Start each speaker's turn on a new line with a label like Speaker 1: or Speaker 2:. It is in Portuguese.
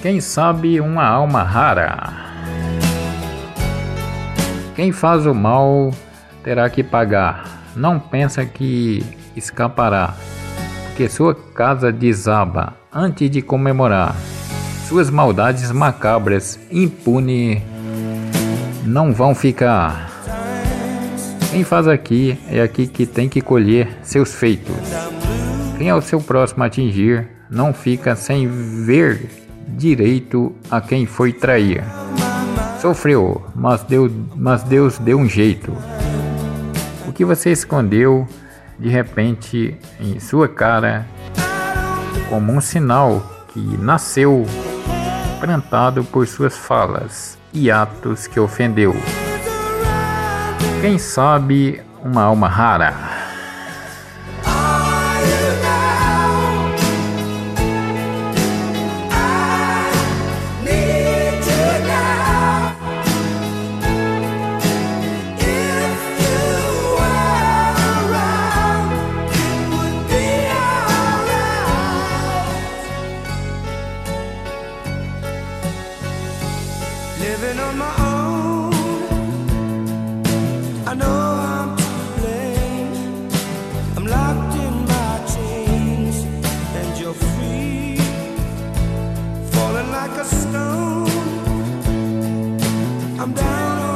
Speaker 1: Quem sabe uma alma rara. Quem faz o mal terá que pagar. Não pensa que escapará, porque sua casa desaba antes de comemorar. Suas maldades macabras, impune, não vão ficar. Quem faz aqui é aqui que tem que colher seus feitos. Quem ao seu próximo atingir, não fica sem ver direito a quem foi trair. Sofreu, mas Deus, mas Deus deu um jeito. O que você escondeu de repente em sua cara, como um sinal que nasceu plantado por suas falas e atos que ofendeu. Quem sabe uma alma rara.
Speaker 2: living on my own. I know I'm to blame. I'm locked in my chains, and you're free, falling like a stone. I'm down.